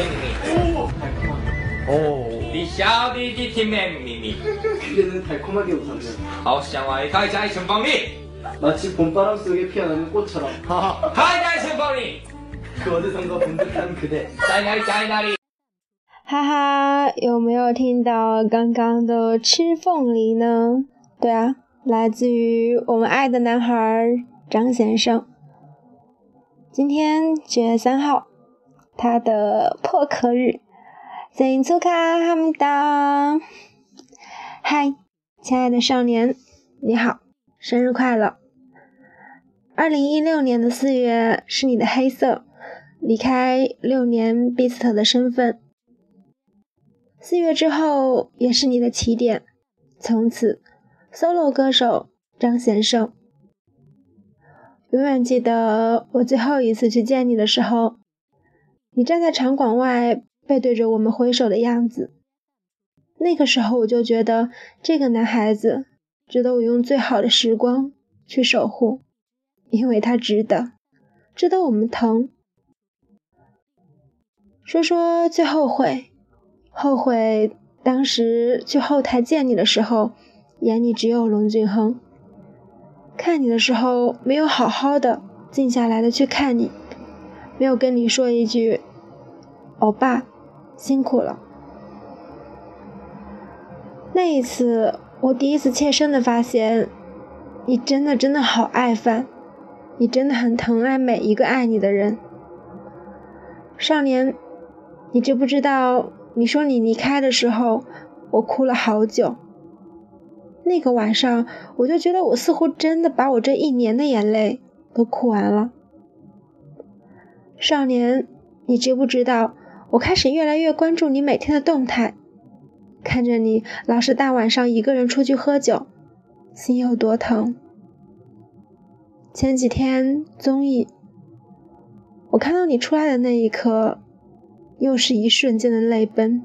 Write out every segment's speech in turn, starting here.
秘密。哦，你晓得的甜蜜秘密。 그대는 달콤하게 웃었네. 好想와의 가이자이 첨방리. 마치 봄바람 속에 피어나는 꽃처럼 海外첨방리. 그 어디선가 본 듯한 그대. 在哪里在哪里？哈哈，有没有听到刚刚的吃凤梨呢？对啊，来自于我们爱的男孩张先生。今天九月三号， 他的破壳日。新出卡哈姆达，嗨，亲爱的少年，你好，生日快乐！二零一六年的四月是你的黑色，离开六年 Beast 的身份。四月之后也是你的起点，从此 solo 歌手张贤胜。永远记得我最后一次去见你的时候，你站在场馆外背对着我们挥手的样子。那个时候我就觉得这个男孩子值得我用最好的时光去守护，因为他值得，值得我们疼。说说最后悔。后悔当时去后台见你的时候，眼里只有龙俊亨。看你的时候没有好好的静下来的去看你，没有跟你说一句“欧巴，辛苦了”。那一次，我第一次切身的发现，你真的真的好爱范，你真的很疼爱每一个爱你的人。少年，你知不知道？你说你离开的时候，我哭了好久。那个晚上，我就觉得我似乎真的把我这一年的眼泪都哭完了。少年，你知不知道？我开始越来越关注你每天的动态，看着你老是大晚上一个人出去喝酒，心有多疼。前几天综艺，我看到你出来的那一刻。又是一瞬间的泪奔。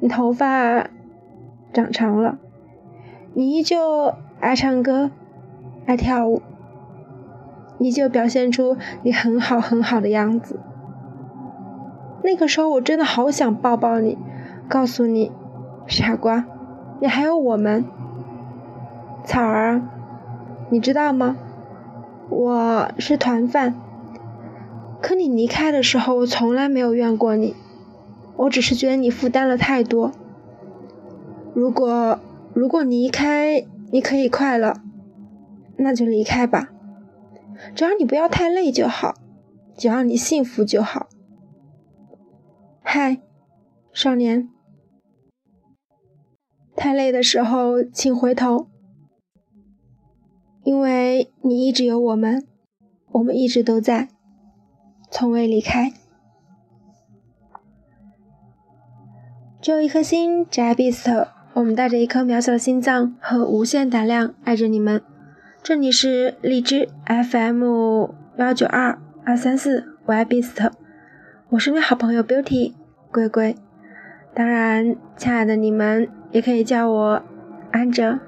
你头发长长了，你依旧爱唱歌，爱跳舞，依旧表现出你很好很好的样子。那个时候我真的好想抱抱你，告诉你，傻瓜，你还有我们。草儿，你知道吗？我是团饭。可你离开的时候，我从来没有怨过你，我只是觉得你负担了太多。如果如果离开你可以快乐，那就离开吧，只要你不要太累就好，只要你幸福就好。嗨，少年，太累的时候请回头，因为你一直有我们，我们一直都在。从未离开，只有一颗心，只爱 Beast。我们带着一颗渺小的心脏和无限胆量爱着你们。这里是荔枝 FM 幺九二二三四，我爱 Beast。我是你好朋友 Beauty 龟龟。当然，亲爱的你们也可以叫我安哲。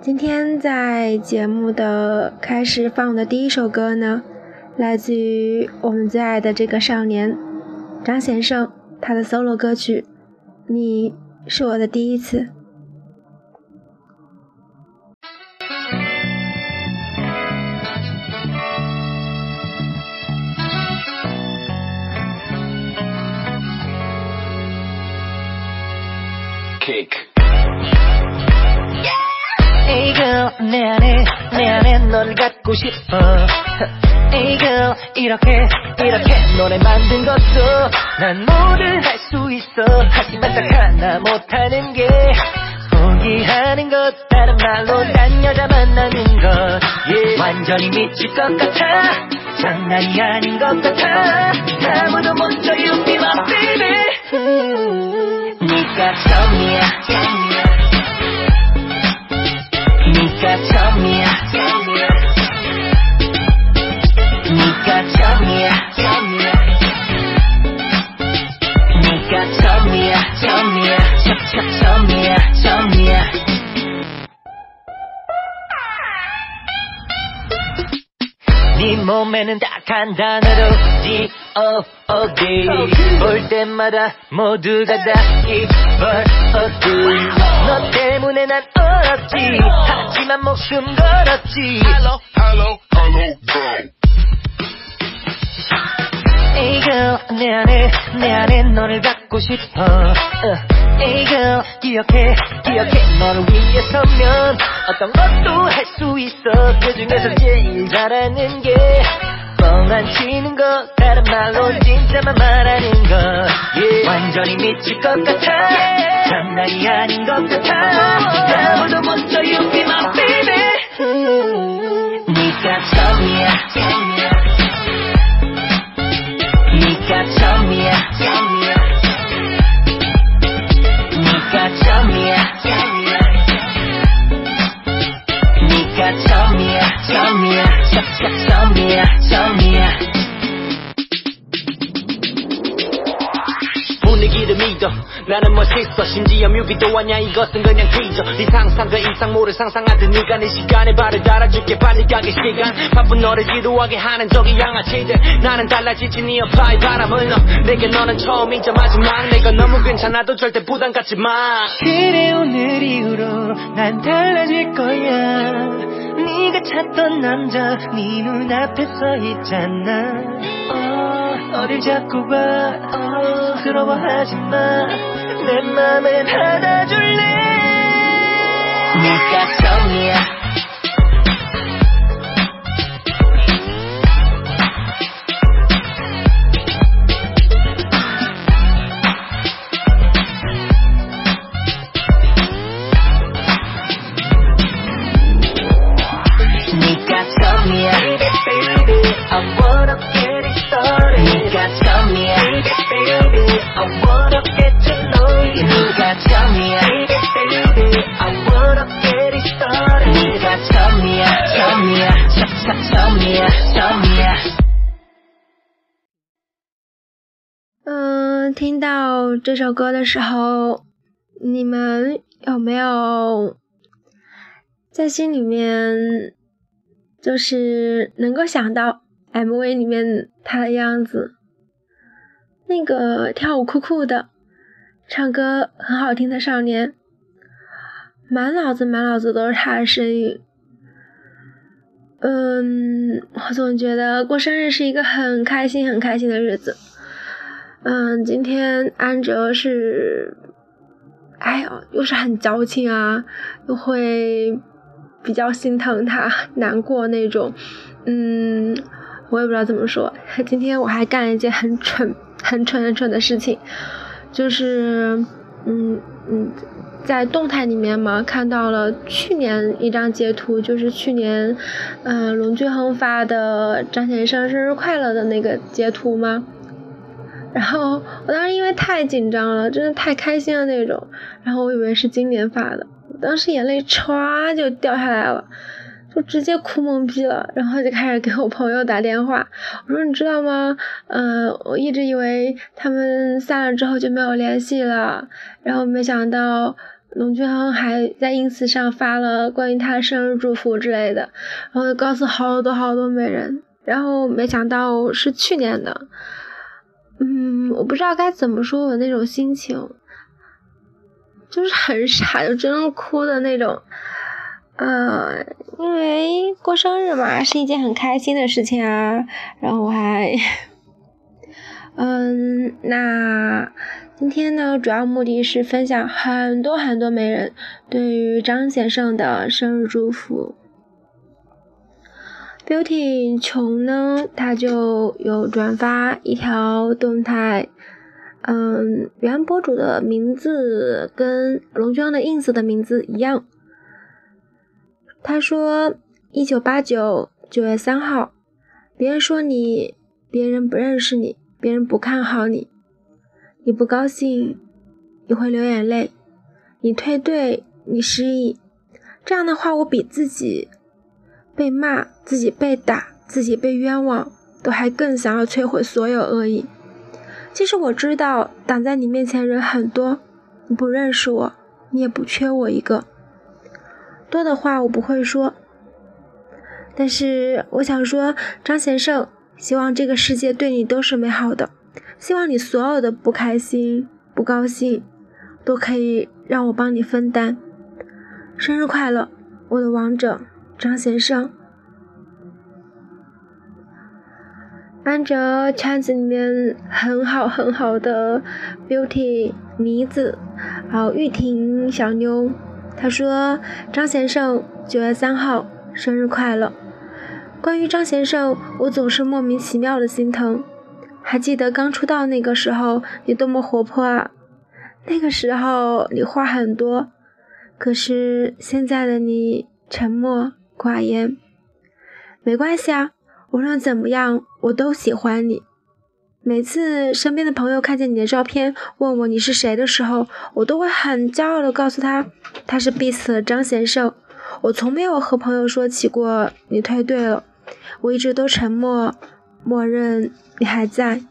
今天在节目的开始放的第一首歌呢。来自于我们最爱的这个少年张先生，他的 solo 歌曲《你是我的第一次》。Kick。Hey girl 내 안에 내 안에 널 갖고 싶어. Hey girl 이렇게 이렇게 노래 만든 것도 난 뭐든 할수 있어. 하지만 딱 하나 못하는 게 포기하는 것. 다른 말로 난 여자 만나는 것 yeah. 완전히 미칠 것 같아. 장난이 아닌 것 같아. 아무도 먼저 You 처음에는 딱한 단어로 G.O.O.D 볼 때마다 모두가 다 입벌어도 너 때문에 난 얼었지. 하지만 목숨 걸었지. Hello, hello, hello, go. Hey girl 내 안에 내 안에 너를 갖고 싶어. uh. Hey girl 기억해 기억해. 너를 위해 서면 어떤 것도 할 수 있어. 그 중에서 제일 잘하는 게 뻥안 치는 거 다른 말로 진짜만 말하는 거. Yeah. 완전히 미칠 것 같아. 장난이 아닌 것 같아. 아무도 못써 You be my baby. 네가 처음이야 처- 처음이야 처음이야. 분위기를 믿어. 나는 멋있어. 심지어 뮤비도 아냐 이것은 그냥 티저 네 상상 그 이상 모를 상상하듯 네가 내 시간에 발을 달아줄게. 빨리 가게 시간. 바쁜 너를 지루하게 하는 저기 양아치들. 나는 달라지지. 네 여파의 바람을 넣어 내게 너는 처음이자 마지막. 내가 너무 괜찮아도 절대 부담 갖지 마. 그래 오늘 이후로 난 달라질 거야 네가 찾던 남자 네 눈앞에 서 있잖아. 어, 어딜 자꾸 봐 어, 부끄러워하지 마내 맘을 받아줄래? 네가 처음이야 听到这首歌的时候，你们有没有在心里面就是能够想到 MV 里面他的样子？那个跳舞酷酷的，唱歌很好听的少年，满脑子满脑子都是他的身影。嗯，我总觉得过生日是一个很开心、很开心的日子。嗯，今天安哲是，哎呦，又是很矫情啊，又会比较心疼他，难过那种。嗯，我也不知道怎么说。今天我还干了一件很蠢、很蠢、很蠢的事情，就是，嗯嗯，在动态里面嘛，看到了去年一张截图，就是去年，嗯、龙俊亨发的张先生生日快乐的那个截图吗？然后我当时因为太紧张了，真的太开心了那种，然后我以为是今年发的，当时眼泪歘就掉下来了，就直接哭懵逼了，然后就开始给我朋友打电话，我说你知道吗？嗯、我一直以为他们散了之后就没有联系了，然后没想到龙俊亨还在 ins 上发了关于他的生日祝福之类的，然后告诉好多好多美人，然后没想到是去年的。嗯，我不知道该怎么说我那种心情，就是很傻，就真的哭的那种。呃，因为过生日嘛，是一件很开心的事情啊。然后我还，嗯，那今天呢，主要目的是分享很多很多美人对于张先生的生日祝福。Beauty 穷呢，他就有转发一条动态，嗯，原博主的名字跟龙娟的 ins 的名字一样。他说：“一九八九九月三号，别人说你，别人不认识你，别人不看好你，你不高兴，你会流眼泪，你退队，你失忆，这样的话，我比自己。”被骂，自己被打，自己被冤枉，都还更想要摧毁所有恶意。其实我知道，挡在你面前人很多，你不认识我，你也不缺我一个。多的话我不会说。但是我想说，张先生，希望这个世界对你都是美好的，希望你所有的不开心、不高兴，都可以让我帮你分担。生日快乐，我的王者张先生。按着圈子里面很好很好的 Beauty 妮子，还有玉婷小妞，她说张先生九月三号生日快乐。关于张先生，我总是莫名其妙的心疼。还记得刚出道那个时候，你多么活泼啊！那个时候你话很多，可是现在的你沉默寡言。没关系啊。无论怎么样，我都喜欢你。每次身边的朋友看见你的照片，问我你是谁的时候，我都会很骄傲的告诉他，他是 Bis 的张贤胜。我从没有和朋友说起过你退队了，我一直都沉默，默认你还在。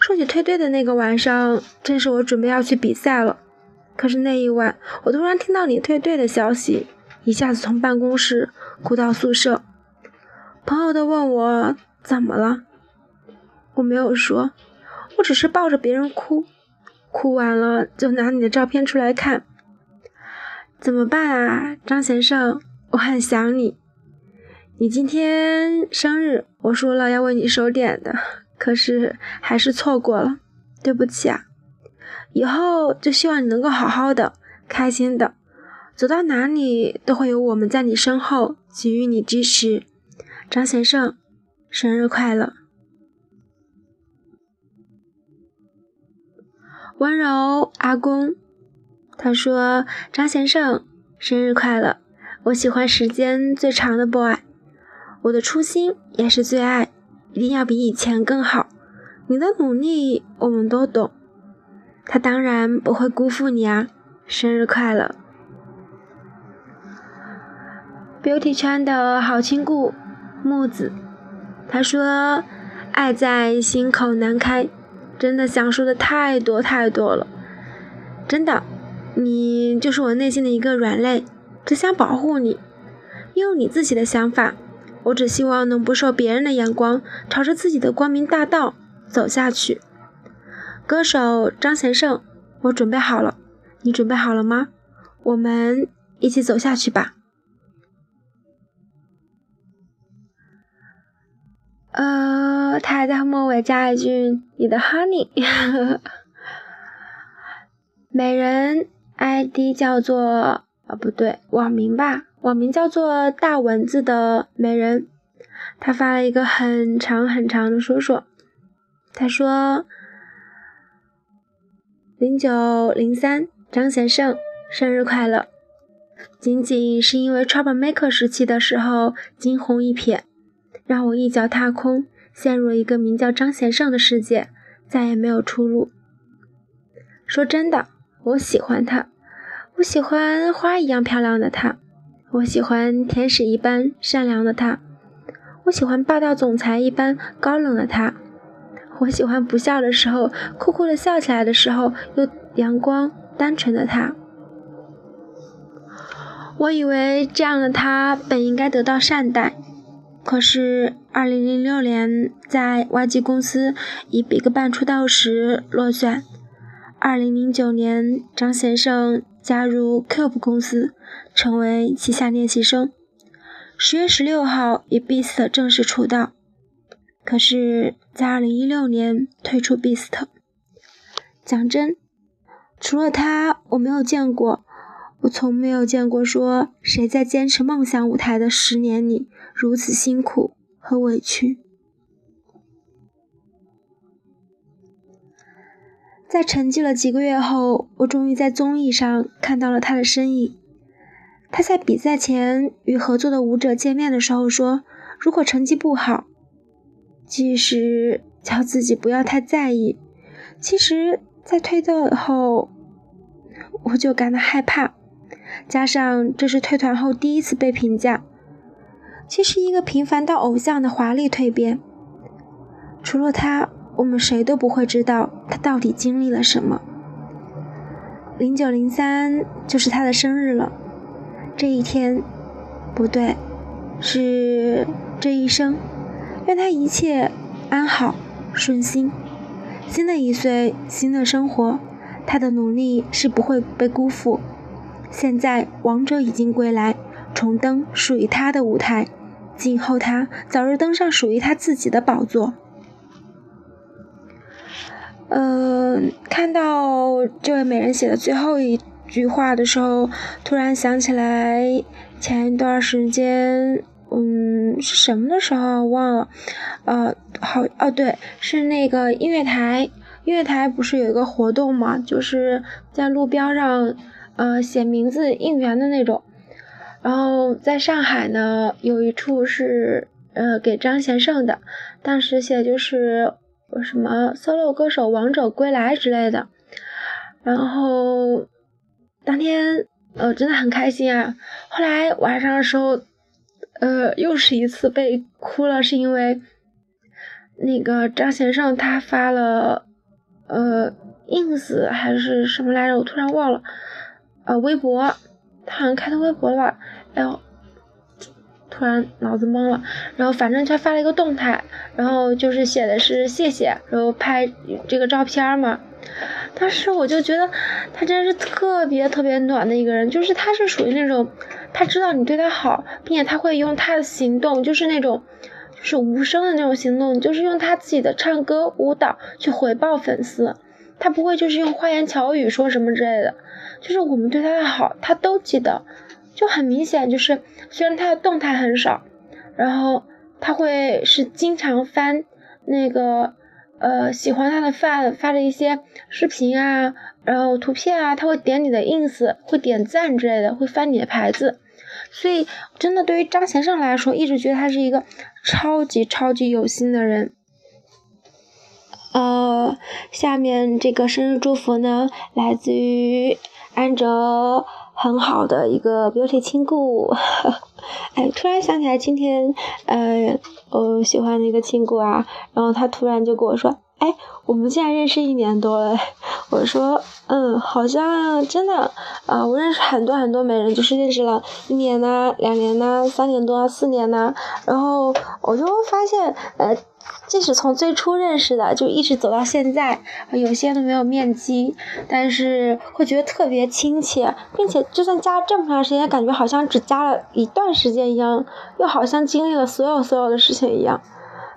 说起退队的那个晚上，正是我准备要去比赛了。可是那一晚，我突然听到你退队的消息，一下子从办公室哭到宿舍。朋友都问我怎么了，我没有说，我只是抱着别人哭，哭完了就拿你的照片出来看。怎么办啊，张先生，我很想你。你今天生日，我说了要为你守点的，可是还是错过了，对不起啊。以后就希望你能够好好的，开心的，走到哪里都会有我们在你身后给予你支持。张先生，生日快乐！温柔阿公，他说：“张先生，生日快乐！我喜欢时间最长的 boy，我的初心也是最爱，一定要比以前更好。你的努力我们都懂，他当然不会辜负你啊！生日快乐！Beauty 圈的好亲故。”木子，他说：“爱在心口难开，真的想说的太多太多了。真的，你就是我内心的一个软肋，只想保护你。用你自己的想法，我只希望能不受别人的眼光，朝着自己的光明大道走下去。”歌手张贤胜，我准备好了，你准备好了吗？我们一起走下去吧。呃，他还在末尾加一句：“你的 honey。”美人 ID 叫做啊，不对，网名吧，网名叫做大蚊子的美人，他发了一个很长很长的说说，他说：“零九零三张先生生日快乐，仅仅是因为 Trouble Maker 时期的时候惊鸿一瞥。”让我一脚踏空，陷入了一个名叫张贤胜的世界，再也没有出路。说真的，我喜欢他，我喜欢花一样漂亮的他，我喜欢天使一般善良的他，我喜欢霸道总裁一般高冷的他，我喜欢不笑的时候酷酷的笑起来的时候又阳光单纯的他。我以为这样的他本应该得到善待。可是，二零零六年在 YG 公司以 BigBang 出道时落选。二零零九年，张先生加入 Cube 公司，成为旗下练习生。十月十六号以 Beast 正式出道。可是，在二零一六年退出 Beast。讲真，除了他，我没有见过，我从没有见过说谁在坚持梦想舞台的十年里。如此辛苦和委屈，在沉寂了几个月后，我终于在综艺上看到了他的身影。他在比赛前与合作的舞者见面的时候说：“如果成绩不好，即使叫自己不要太在意。”其实，在退队后，我就感到害怕，加上这是退团后第一次被评价。其实，一个平凡到偶像的华丽蜕变，除了他，我们谁都不会知道他到底经历了什么。零九零三就是他的生日了，这一天，不对，是这一生，愿他一切安好顺心。新的一岁，新的生活，他的努力是不会被辜负。现在王者已经归来，重登属于他的舞台，静候他早日登上属于他自己的宝座。嗯，看到这位美人写的最后一句话的时候，突然想起来前一段时间，嗯，是什么的时候忘了，呃，好，哦，对，是那个音乐台，音乐台不是有一个活动嘛，就是在路标上，呃，写名字应援的那种。然后在上海呢，有一处是呃给张贤胜的，当时写的就是。什么 solo 歌手王者归来之类的，然后当天呃真的很开心啊。后来晚上的时候，呃又是一次被哭了，是因为那个张贤胜他发了呃 ins 还是什么来着，我突然忘了，呃微博，他好像开通微博了吧？哎呦。突然脑子懵了，然后反正他发了一个动态，然后就是写的是谢谢，然后拍这个照片嘛。当时我就觉得他真是特别特别暖的一个人，就是他是属于那种他知道你对他好，并且他会用他的行动，就是那种就是无声的那种行动，就是用他自己的唱歌舞蹈去回报粉丝，他不会就是用花言巧语说什么之类的，就是我们对他的好，他都记得。就很明显，就是虽然他的动态很少，然后他会是经常翻那个呃喜欢他的发发的一些视频啊，然后图片啊，他会点你的 ins，会点赞之类的，会翻你的牌子，所以真的对于张贤胜来说，一直觉得他是一个超级超级有心的人。呃，下面这个生日祝福呢，来自于安哲。很好的一个 beauty 亲故，哎，突然想起来今天，呃，我喜欢的一个亲故啊，然后他突然就跟我说，哎，我们竟然认识一年多了，我说，嗯，好像真的，啊，我认识很多很多美人，就是认识了一年呐，两年呐，三年多，四年呐，然后我就发现，呃。即使从最初认识的就一直走到现在，有些都没有面基，但是会觉得特别亲切，并且就算加这么长时间，感觉好像只加了一段时间一样，又好像经历了所有所有的事情一样，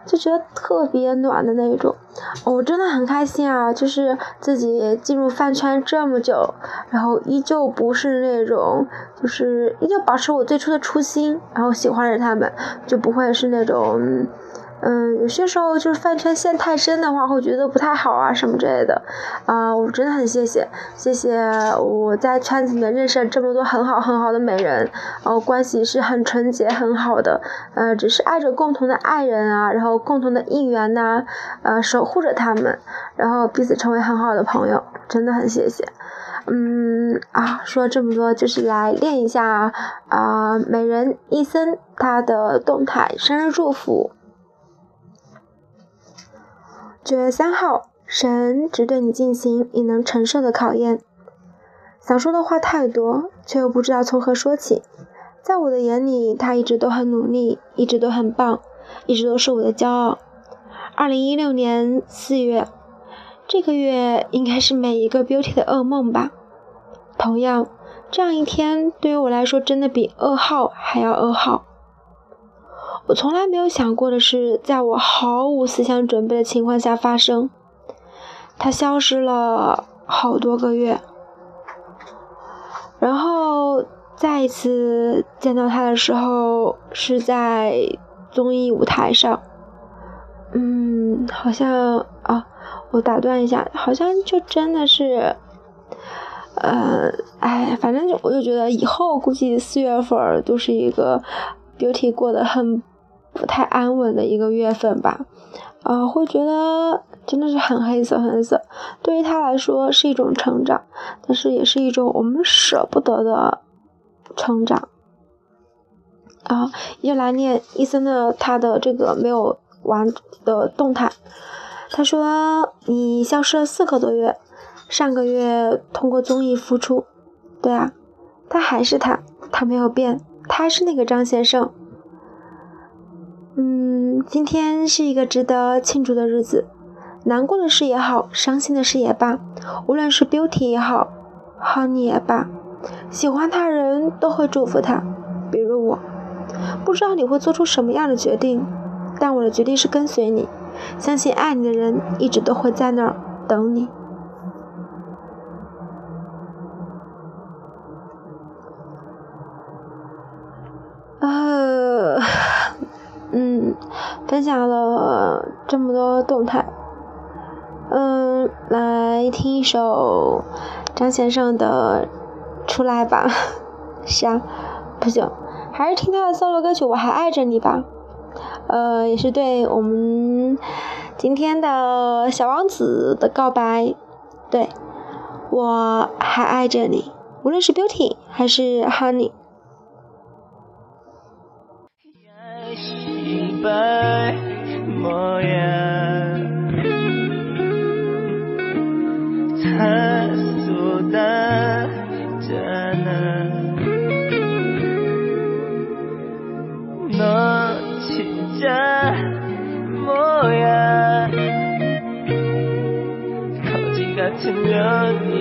就觉得特别暖的那种。我真的很开心啊，就是自己进入饭圈这么久，然后依旧不是那种，就是依旧保持我最初的初心，然后喜欢着他们，就不会是那种。嗯，有些时候就是饭圈陷太深的话，会觉得不太好啊什么之类的，啊，我真的很谢谢，谢谢我在圈子里面认识了这么多很好很好的美人，然后关系是很纯洁很好的，呃，只是爱着共同的爱人啊，然后共同的应援呐，呃，守护着他们，然后彼此成为很好的朋友，真的很谢谢。嗯啊，说这么多，就是来练一下啊，美人伊森她的动态生日祝福。九月三号，神只对你进行你能承受的考验。想说的话太多，却又不知道从何说起。在我的眼里，他一直都很努力，一直都很棒，一直都是我的骄傲。二零一六年四月，这个月应该是每一个 Beauty 的噩梦吧。同样，这样一天对于我来说，真的比噩耗还要噩耗。我从来没有想过的是，在我毫无思想准备的情况下发生。他消失了好多个月，然后再一次见到他的时候是在综艺舞台上。嗯，好像啊，我打断一下，好像就真的是，呃，哎，反正就我就觉得以后估计四月份都是一个 beauty 过得很。不太安稳的一个月份吧，啊，会觉得真的是很黑色，很黑色。对于他来说是一种成长，但是也是一种我们舍不得的成长。啊，又来念伊森的他的这个没有完的动态。他说：“你消失了四个多月，上个月通过综艺复出，对啊，他还是他，他没有变，他是那个张先生。”今天是一个值得庆祝的日子，难过的事也好，伤心的事也罢，无论是 Beauty 也好，Honey 也罢，喜欢他人都会祝福他，比如我。不知道你会做出什么样的决定，但我的决定是跟随你，相信爱你的人一直都会在那儿等你。呃，嗯，分享了这么多动态，嗯，来听一首张先生的《出来吧》。是啊，不行，还是听他的 solo 歌曲《我还爱着你》吧。呃，也是对我们今天的小王子的告白。对，我还爱着你，无论是 Beauty 还是 Honey。 발 뭐야 다 쏟아잖아 너 진짜 뭐야? 거지 같은 년이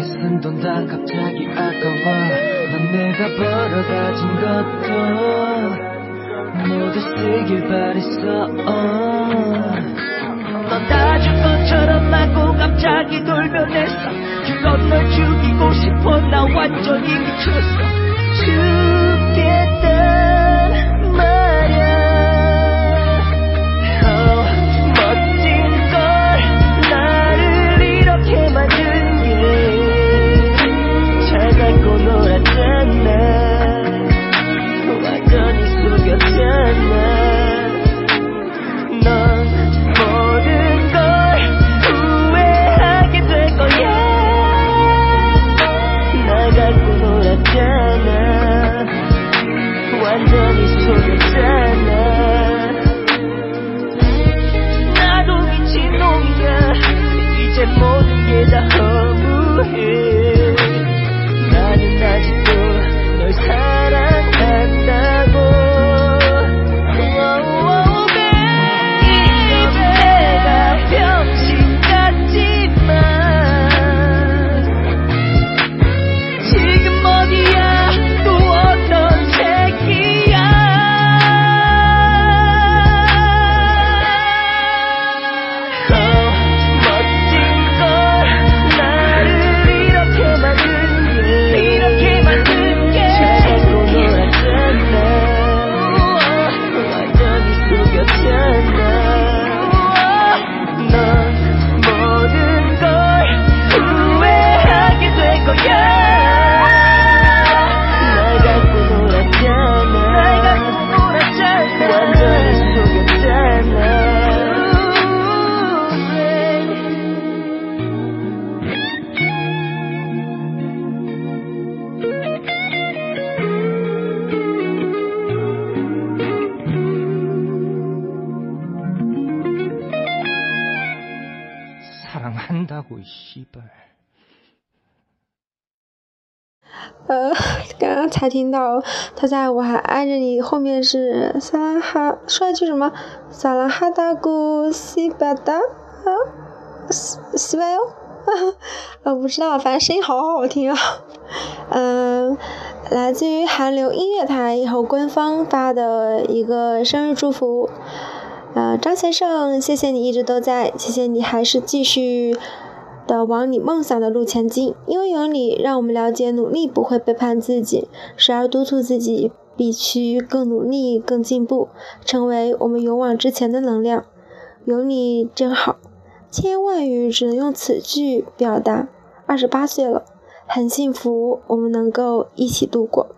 너에게 쓴 돈 다 갑자기 아까워. 넌 내가 벌어가진 것도 모두 쓰길 바랬어. 넌다줄 것처럼 하고 갑자기 돌변했어. 그건 널 죽이고 싶어 나 완전히 미쳤어 一百呃刚刚才听到他在我还爱着你后面是萨拉哈说了句什么？萨拉哈达古西巴达？啊？西西北 哦啊哈我不知道反正声音好好听啊。嗯 来自于韩流音乐台以后官方发的一个生日祝福。呃张先生谢谢你一直都在谢谢你还是继续的往你梦想的路前进，因为有你，让我们了解努力不会背叛自己，时而督促自己必须更努力、更进步，成为我们勇往直前的能量。有你真好，千言万语只能用此句表达。二十八岁了，很幸福，我们能够一起度过。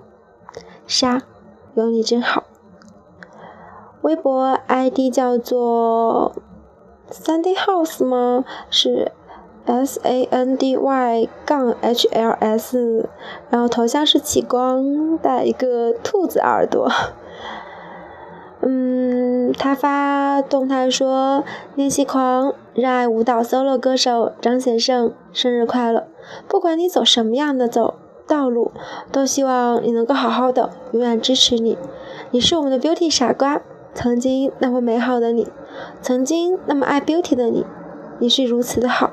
沙，有你真好。微博 ID 叫做 Sunday House 吗？是 S A N D Y 杠 H L S，然后头像是启光，带一个兔子耳朵。嗯，他发动态说：“练习狂，热爱舞蹈 solo 歌手张先生，生日快乐！不管你走什么样的走道路，都希望你能够好好的，永远支持你。你是我们的 beauty 傻瓜，曾经那么美好的你，曾经那么爱 beauty 的你，你是如此的好。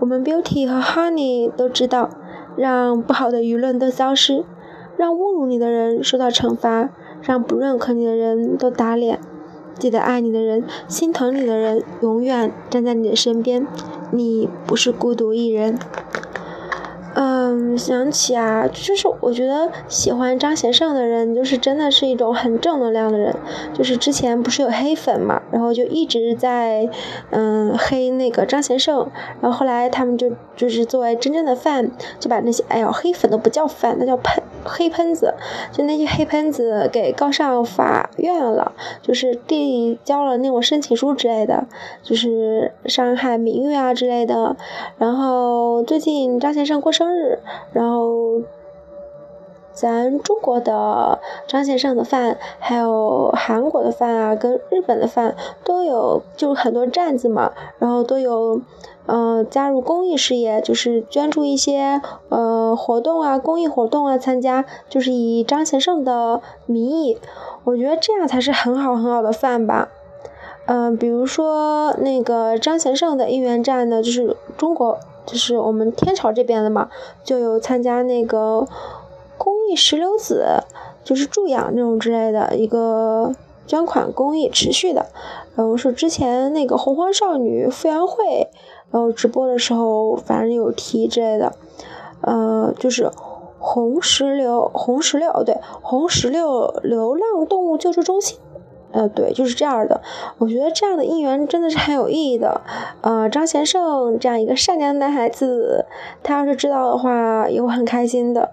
我们 beauty 和 honey 都知道，让不好的舆论都消失，让侮辱你的人受到惩罚。”让不认可你的人都打脸，记得爱你的人、心疼你的人，永远站在你的身边。你不是孤独一人。嗯，想起啊，就是我觉得喜欢张贤胜的人，就是真的是一种很正能量的人。就是之前不是有黑粉嘛，然后就一直在嗯黑那个张贤胜，然后后来他们就就是作为真正的饭，就把那些哎呦黑粉都不叫饭，那叫喷黑喷子，就那些黑喷子给告上法院了，就是递交了那种申请书之类的，就是伤害名誉啊之类的。然后最近张贤胜过生。生日，然后咱中国的张先生的饭，还有韩国的饭啊，跟日本的饭都有，就很多站子嘛，然后都有，嗯，加入公益事业，就是捐助一些呃活动啊，公益活动啊，参加，就是以张先生的名义，我觉得这样才是很好很好的饭吧。嗯，比如说那个张贤胜的应援站呢，就是中国，就是我们天朝这边的嘛，就有参加那个公益石榴籽，就是助养那种之类的一个捐款公益，持续的。然后是之前那个洪荒少女傅园慧，然后直播的时候，反正有提之类的。呃，就是红石榴，红石榴，对，红石榴流浪动物救助中心。呃，对，就是这样的。我觉得这样的应援真的是很有意义的。呃，张贤胜这样一个善良的男孩子，他要是知道的话，也会很开心的。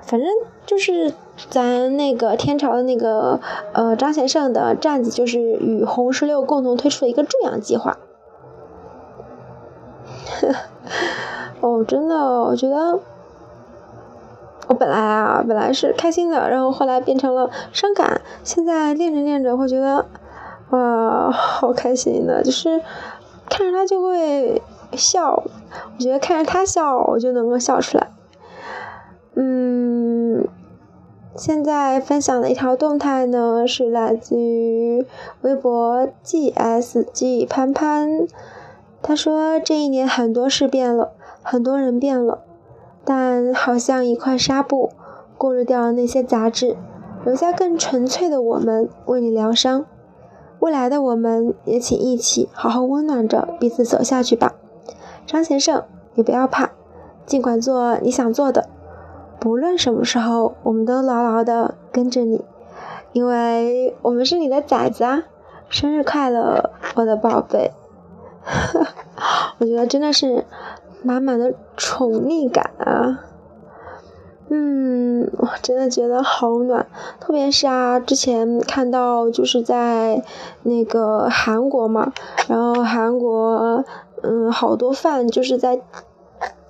反正就是咱那个天朝的那个呃张贤胜的站子，就是与红石榴共同推出的一个助养计划。哦，真的，我觉得。我本来啊，本来是开心的，然后后来变成了伤感。现在练着练着会觉得，哇，好开心的，就是看着他就会笑。我觉得看着他笑，我就能够笑出来。嗯，现在分享的一条动态呢，是来自于微博 gsg 潘潘，他说这一年很多事变了，很多人变了。但好像一块纱布，过滤掉了那些杂质，留下更纯粹的我们为你疗伤。未来的我们也请一起好好温暖着彼此走下去吧。张先生，你不要怕，尽管做你想做的，不论什么时候，我们都牢牢的跟着你，因为我们是你的崽子啊！生日快乐，我的宝贝！我觉得真的是。满满的宠溺感啊，嗯，我真的觉得好暖，特别是啊，之前看到就是在那个韩国嘛，然后韩国嗯好多饭就是在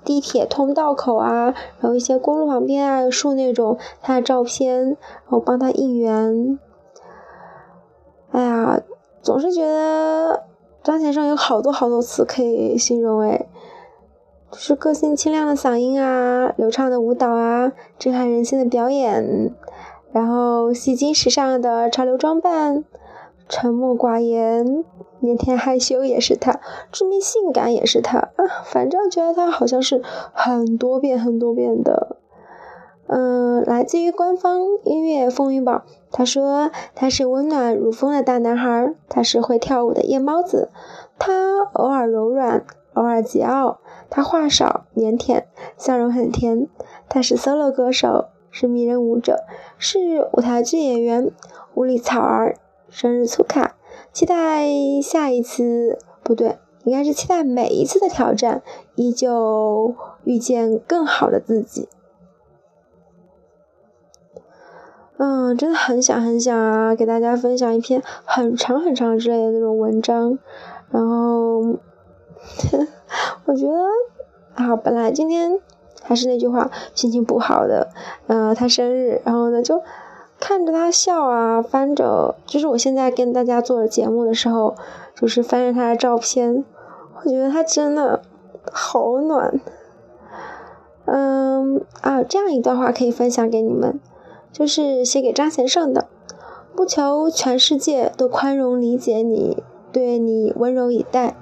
地铁通道口啊，然后一些公路旁边啊竖那种他的照片，然后帮他应援。哎呀，总是觉得张先生有好多好多词可以形容哎。是个性清亮的嗓音啊，流畅的舞蹈啊，震撼人心的表演，然后吸睛时尚的潮流装扮，沉默寡言，腼腆害羞也是他，致命性感也是他啊，反正觉得他好像是很多遍很多遍的。嗯，来自于官方音乐风云榜，他说他是温暖如风的大男孩，他是会跳舞的夜猫子，他偶尔柔软，偶尔桀骜。他话少腼腆，笑容很甜。他是 solo 歌手，是迷人舞者，是舞台剧演员。无理草儿，生日粗卡，期待下一次，不对，应该是期待每一次的挑战，依旧遇见更好的自己。嗯，真的很想很想啊，给大家分享一篇很长很长之类的那种文章。然后，我觉得啊，本来今天还是那句话，心情不好的。嗯，他生日，然后呢，就看着他笑啊，翻着，就是我现在跟大家做节目的时候，就是翻着他的照片，我觉得他真的好暖。嗯啊，这样一段话可以分享给你们。就是写给张先生的，不求全世界都宽容理解你，对你温柔以待，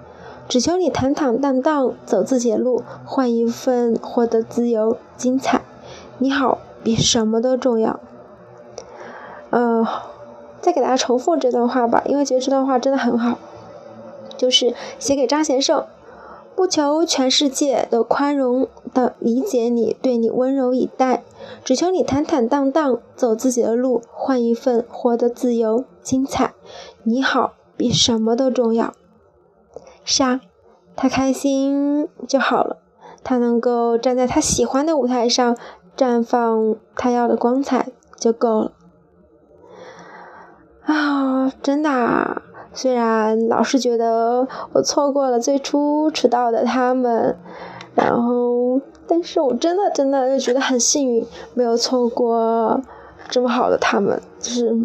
只求你坦坦荡荡走自己的路，换一份获得自由精彩。你好，比什么都重要。嗯，再给大家重复这段话吧，因为觉得这段话真的很好，就是写给张先生。不求全世界都宽容的理解你，对你温柔以待，只求你坦坦荡荡走自己的路，换一份活得自由精彩。你好，比什么都重要。是啊，他开心就好了，他能够站在他喜欢的舞台上绽放他要的光彩就够了。啊，真的。啊。虽然老是觉得我错过了最初迟到的他们，然后，但是我真的真的就觉得很幸运，没有错过这么好的他们，就是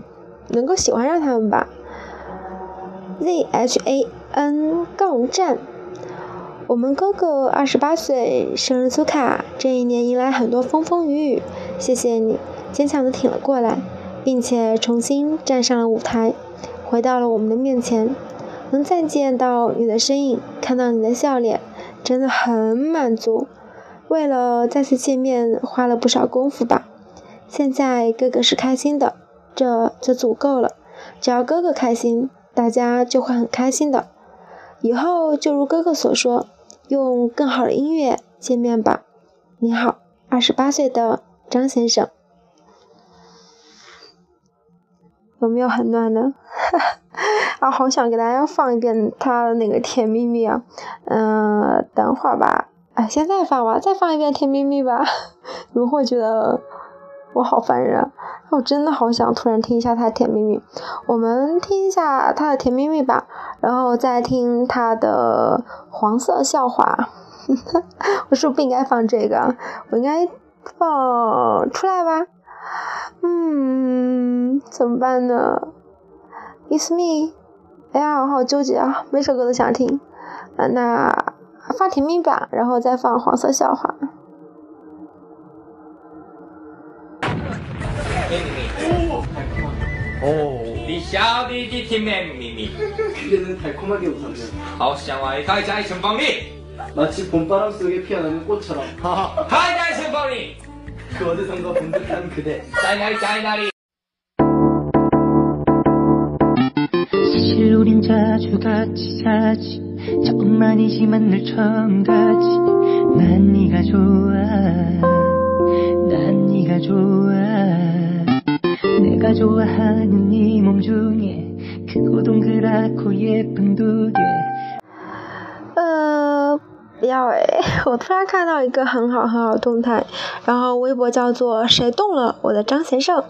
能够喜欢上他们吧。Z H A N 杠站，我们哥哥二十八岁生日苏卡，这一年迎来很多风风雨雨，谢谢你坚强的挺了过来，并且重新站上了舞台。回到了我们的面前，能再见到你的身影，看到你的笑脸，真的很满足。为了再次见面，花了不少功夫吧。现在哥哥是开心的，这就足够了。只要哥哥开心，大家就会很开心的。以后就如哥哥所说，用更好的音乐见面吧。你好，二十八岁的张先生。有没有很暖呢？啊，好想给大家放一遍他的那个《甜蜜蜜》啊！嗯，等会儿吧，哎，现在放吧，再放一遍《甜蜜蜜》吧。你们会觉得我好烦人！我真的好想突然听一下他的《甜蜜蜜》。我们听一下他的《甜蜜蜜》吧，然后再听他的黄色笑话。我是不是不应该放这个？我应该放出来吧？嗯，怎么办呢？It's me。哎呀，我好纠结啊，每首歌都想听。啊，那放甜蜜吧，然后再放黄色笑话。 오. 리샤비 디티맨미미 그대는 달콤하게 웃었네요. 아우스장와의 가이자이 선방리! 마치 봄바람 속에 피어나는 꽃처럼. 가이자이 선방리! 그 어디선가 본 듯한 그대. 짜이나리 짜이나리! 사실 우린 자주 같이 사지. 처음만이지만 늘 처음 같이 난 네가 좋아. 난 네가 좋아. 내가 좋아하는 네 몸 중에 크고 동그랗고 예쁜 두개 呃，不要哎！我突然看到一个很好很好的动态，然后微博叫做“谁动了我的张先生”，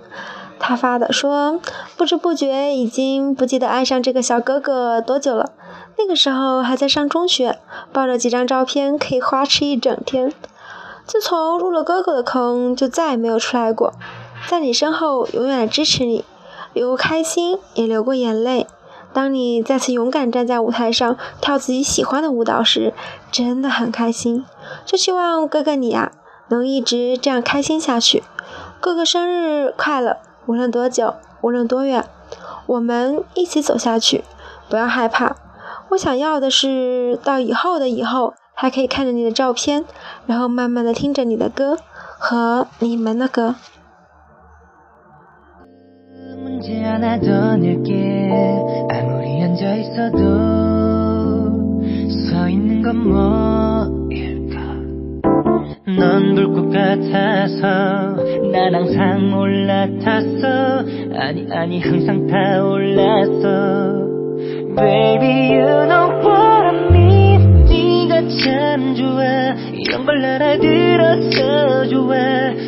他发的说，不知不觉已经不记得爱上这个小哥哥多久了。那个时候还在上中学，抱着几张照片可以花痴一整天。自从入了哥哥的坑，就再也没有出来过。 在你身后永远支持你，流过开心，也流过眼泪。当你再次勇敢站在舞台上跳自己喜欢的舞蹈时，真的很开心。就希望哥哥你啊，能一直这样开心下去。哥哥生日快乐！无论多久，无论多远，我们一起走下去，不要害怕。我想要的是，到以后的以后，还可以看着你的照片，然后慢慢的听着你的歌和你们的歌。 넌 불꽃 같아서 난 항상 올라탔어 아니 아니 항상 타올랐어 Baby, you know what I mean. 네가 참 좋아. 이런 걸 알아들어서 좋아.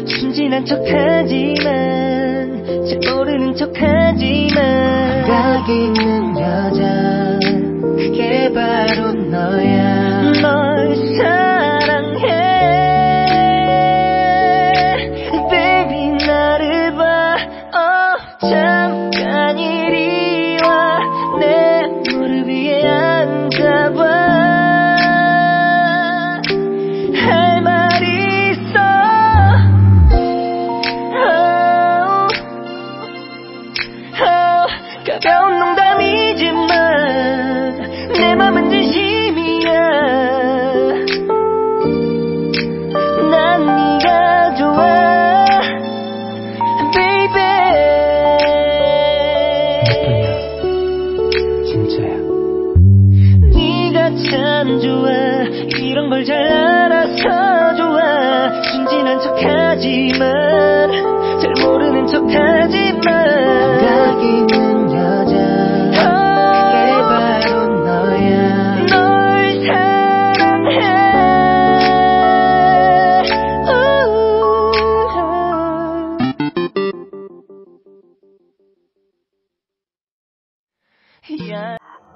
순진한 척하지만, 잘 모르는 척하지만. 감각 있는 여자, 그게 바로 너야. 널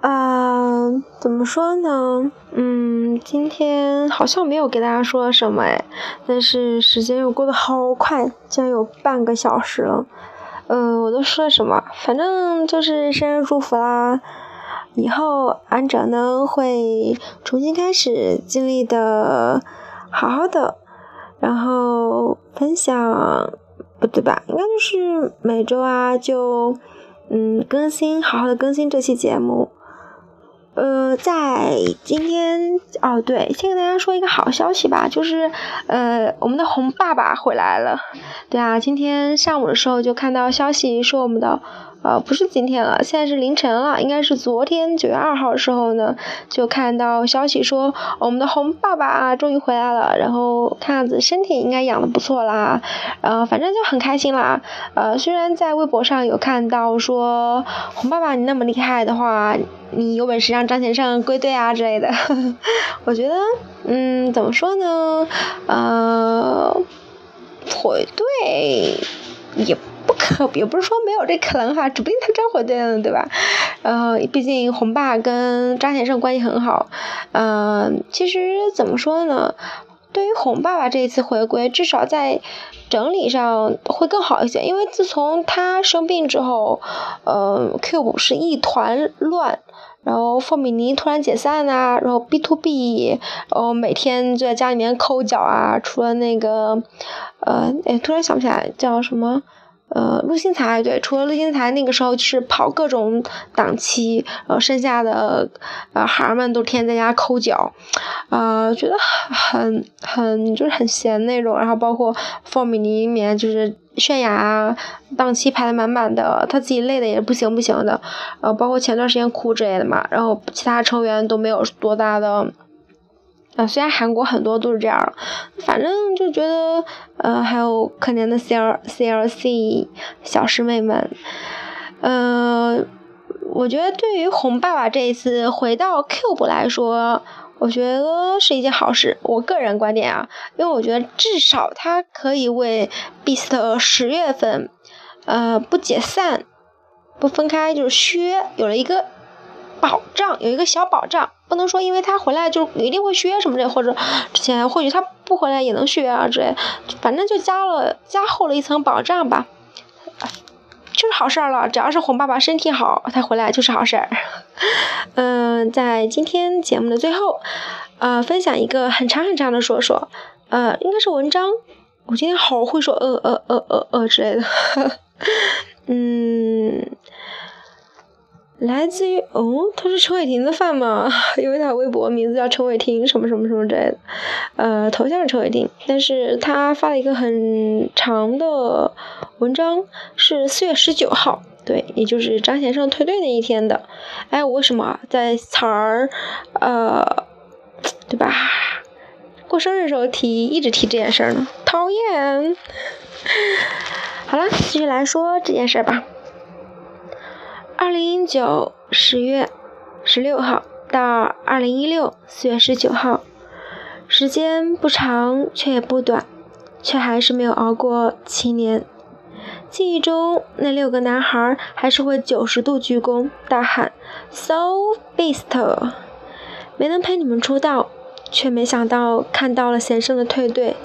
啊，怎么说呢？嗯，今天好像没有给大家说什么哎，但是时间又过得好快，竟然有半个小时了。嗯、我都说了什么？反正就是生日祝福啦。以后安哲呢会重新开始，尽力的好好的，然后分享，不对吧？应该就是每周啊就嗯更新，好好的更新这期节目。呃，在今天哦，对，先跟大家说一个好消息吧，就是呃，我们的红爸爸回来了。对啊，今天上午的时候就看到消息说我们的啊，不是今天了，现在是凌晨了，应该是昨天九月二号的时候呢，就看到消息说我们的红爸爸终于回来了，然后看样子身体应该养的不错啦，呃，反正就很开心啦。呃，虽然在微博上有看到说红爸爸你那么厉害的话，你有本事让张先生归队啊之类的，我觉得，嗯，怎么说呢，呃，回队也可，也不是说没有这可能哈，指不定他真回队了，对吧？呃，毕竟红爸跟张先生关系很好，呃，其实怎么说呢？对于红爸爸这一次回归，至少在整理上会更好一些，因为自从他生病之后，呃，Cube 是一团乱。然后凤米妮突然解散啊，然后 B to B，然后每天就在家里面抠脚啊，除了那个，呃，哎，突然想不起来叫什么，呃，陆星材对，除了陆星材那个时候是跑各种档期，然后剩下的呃孩儿们都天天在家抠脚，啊、觉得很很就是很闲那种，然后包括凤米里面就是。泫雅档期排的满满的，他自己累的也不行不行的，呃，包括前段时间哭之类的嘛，然后其他成员都没有多大的，啊、虽然韩国很多都是这样，反正就觉得，呃，还有可怜的 C L C L C 小师妹们，呃，我觉得对于红爸爸这一次回到 Cube 来说。我觉得是一件好事，我个人观点啊，因为我觉得至少他可以为 Beast 十月份，呃，不解散、不分开就是削有了一个保障，有一个小保障，不能说因为他回来就一定会削什么的，或者之前或许他不回来也能削啊之类，反正就加了加厚了一层保障吧。就是好事儿了，只要是哄爸爸身体好，他回来就是好事儿。嗯、在今天节目的最后，呃，分享一个很长很长的说说，呃，应该是文章。我今天好会说呃呃呃呃呃之类的，嗯，来自于哦，他是陈伟霆的饭吗？因为他微博名字叫陈伟霆什么什么什么之类的，呃，头像是陈伟霆，但是他发了一个很长的文章，是四月十九号，对，也就是张先生退队那一天的。哎，我为什么在词儿，呃，对吧？过生日时候提，一直提这件事儿呢，讨厌。好了，继续来说这件事儿吧。二零一九十月，十六号到二零一六四月十九号，时间不长却也不短，却还是没有熬过七年。记忆中那六个男孩还是会九十度鞠躬，大喊 “So Beast”，没能陪你们出道，却没想到看到了贤胜的退队。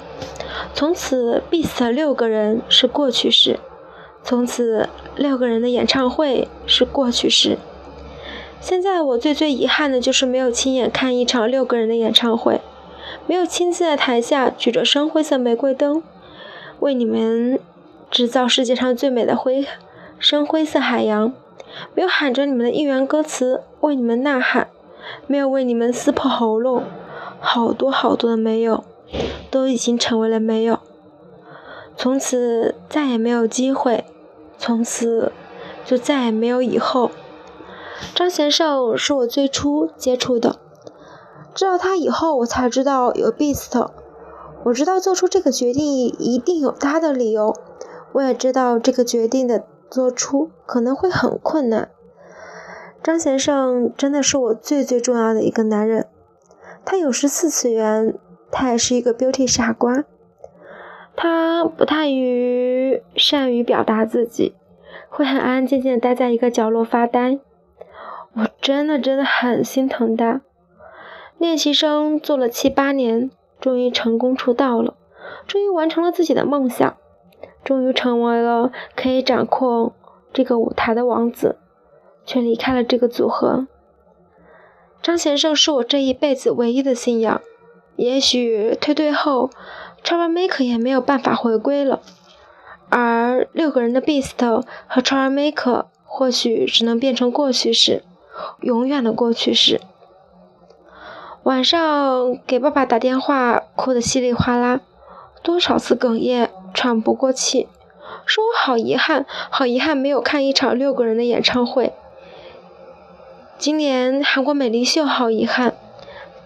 从此，Beast 六个人是过去式。从此，六个人的演唱会是过去式。现在我最最遗憾的就是没有亲眼看一场六个人的演唱会，没有亲自在台下举着深灰色玫瑰灯，为你们制造世界上最美的灰深灰色海洋，没有喊着你们的应援歌词为你们呐喊，没有为你们撕破喉咙，好多好多的没有，都已经成为了没有。从此再也没有机会，从此就再也没有以后。张贤胜是我最初接触的，知道他以后，我才知道有 Beast。我知道做出这个决定一定有他的理由，我也知道这个决定的做出可能会很困难。张贤胜真的是我最最重要的一个男人，他有十四次元，他也是一个 beauty 傻瓜。他不太于善于表达自己，会很安安静静的待在一个角落发呆。我真的真的很心疼他。练习生做了七八年，终于成功出道了，终于完成了自己的梦想，终于成为了可以掌控这个舞台的王子，却离开了这个组合。张贤胜是我这一辈子唯一的信仰。也许退队后。Troublemaker 也没有办法回归了，而六个人的 Beast 和 Troublemaker 或许只能变成过去式，永远的过去式。晚上给爸爸打电话，哭得稀里哗啦，多少次哽咽，喘不过气，说我好遗憾，好遗憾没有看一场六个人的演唱会。今年韩国美丽秀，好遗憾。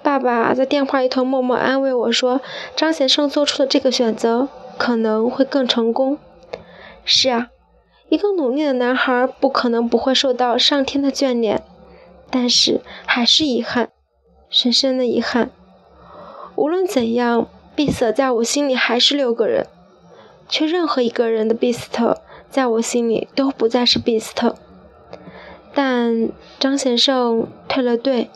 爸爸在电话一头默默安慰我说：“张先生做出的这个选择可能会更成功。”是啊，一个努力的男孩不可能不会受到上天的眷恋，但是还是遗憾，深深的遗憾。无论怎样，Beast 在我心里还是六个人，却任何一个人的 Beast 在我心里都不再是 Beast。但张先生退了队。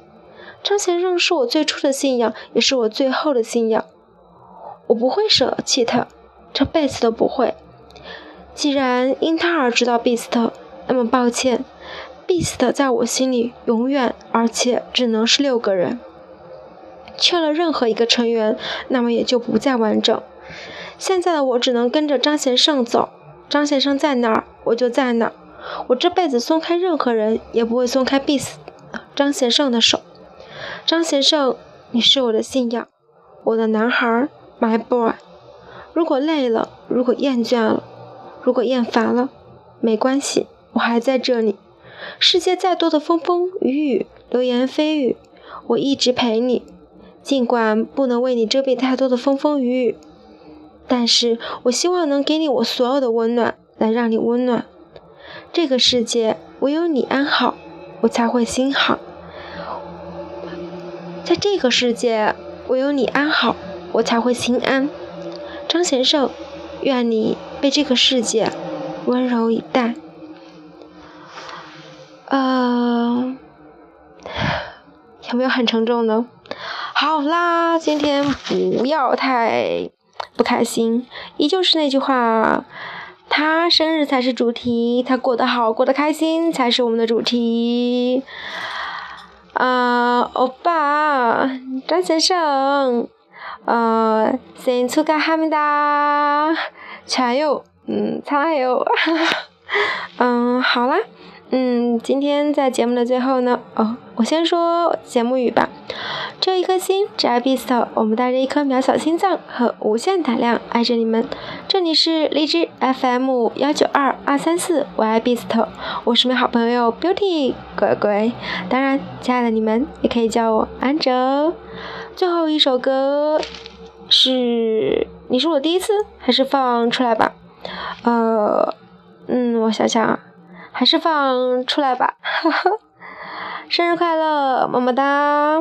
张先生是我最初的信仰，也是我最后的信仰。我不会舍弃他，这辈子都不会。既然因他而知道 Beast，那么抱歉，Beast 在我心里永远，而且只能是六个人。缺了任何一个成员，那么也就不再完整。现在的我只能跟着张贤胜走，张先生在哪儿，我就在哪儿。我这辈子松开任何人，也不会松开 Beast 张贤胜的手。张先生，你是我的信仰，我的男孩，My boy。如果累了，如果厌倦了，如果厌烦了，没关系，我还在这里。世界再多的风风雨雨、流言蜚语，我一直陪你。尽管不能为你遮蔽太多的风风雨雨，但是我希望能给你我所有的温暖，来让你温暖。这个世界唯有你安好，我才会心好。在这个世界，唯有你安好，我才会心安。张贤胜，愿你被这个世界温柔以待。呃，有没有很沉重呢？好啦，今天不要太不开心，依旧是那句话，他生日才是主题，他过得好，过得开心才是我们的主题。啊，欧巴，张先生，呃，先做个哈密达，吃哟，嗯，吃哟，嗯，好了。嗯，今天在节目的最后呢，哦，我先说节目语吧。只有一颗心，只爱 Beast，我们带着一颗渺小心脏和无限胆量爱着你们。这里是荔枝 FM 幺九二二三四，我爱 Beast，我是你好朋友 Beauty 乖乖。当然，亲爱的你们也可以叫我安哲。最后一首歌是你是我第一次，还是放出来吧？呃，嗯，我想想啊。还是放出来吧，哈 哈生日快乐，么么哒。